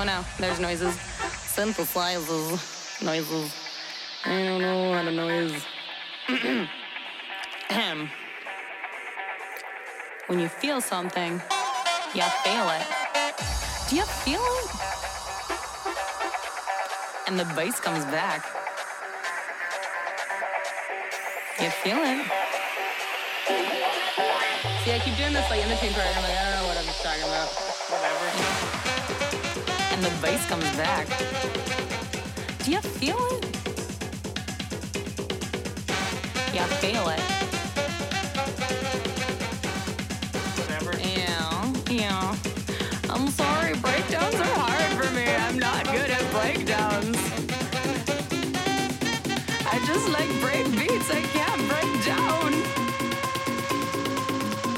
Oh no, there's noises. Synthesizes. Noises. I don't know what a noise. Ahem. when you feel something, you feel it. Do you feel it? And the bass comes back. You feel it? See, I keep doing this like in the tune part. I'm like, I don't know. bass comes back. Do you feel it? Yeah, feel it. Whatever. Yeah, yeah. I'm sorry, breakdowns are hard for me. I'm not good at breakdowns. I just like break beats. I can't break down.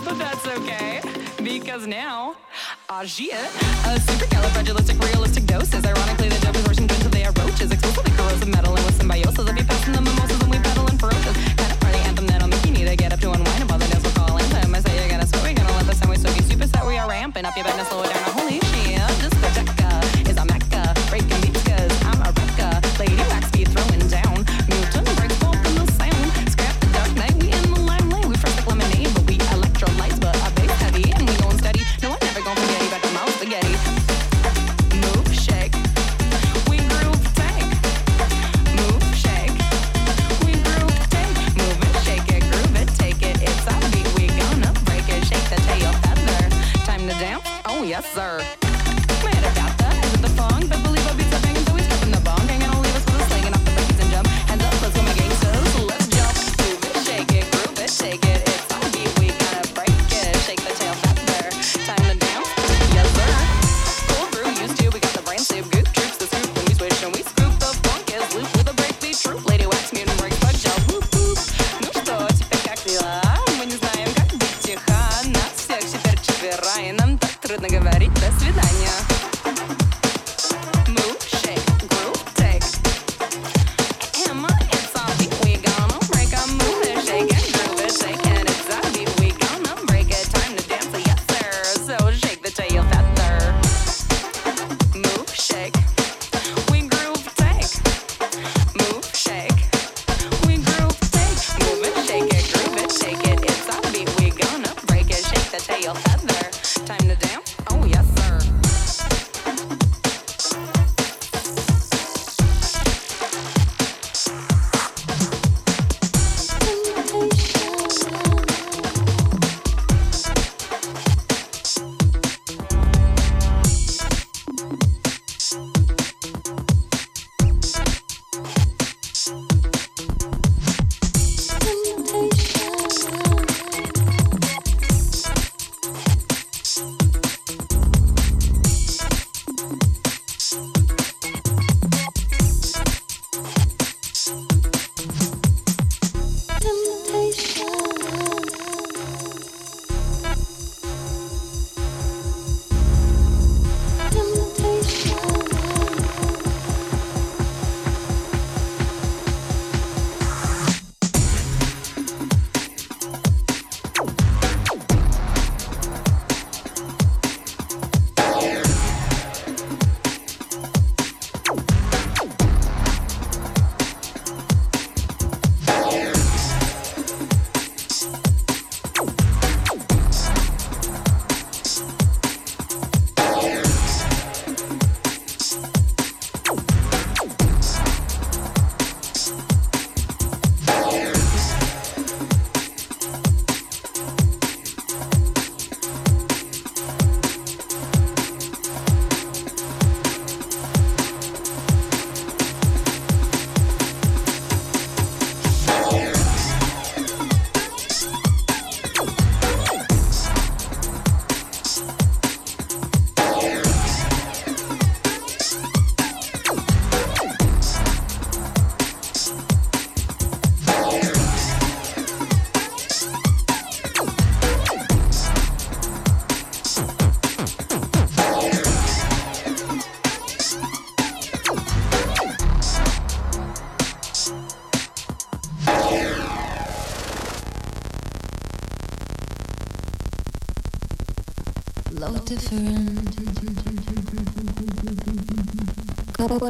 But that's okay, because now Ah. A supercalifragilistic, realistic doses. Ironically, the devil's worse good, so they are roaches. Explicitly corrosive, metal and with symbiosis. If you pass in the mimosas, then we pedal in ferocious. Kind of party anthem that'll make you need to get up to unwind. And while the nails will call anthem, I say you're gonna sweat, we're gonna let the sound we soak you super set. We are ramping up, you better slow it down.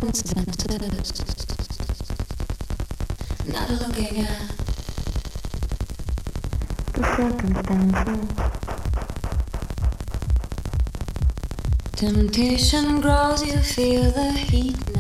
Coincidences. Not looking at the circumstances. Temptation grows, you feel the heat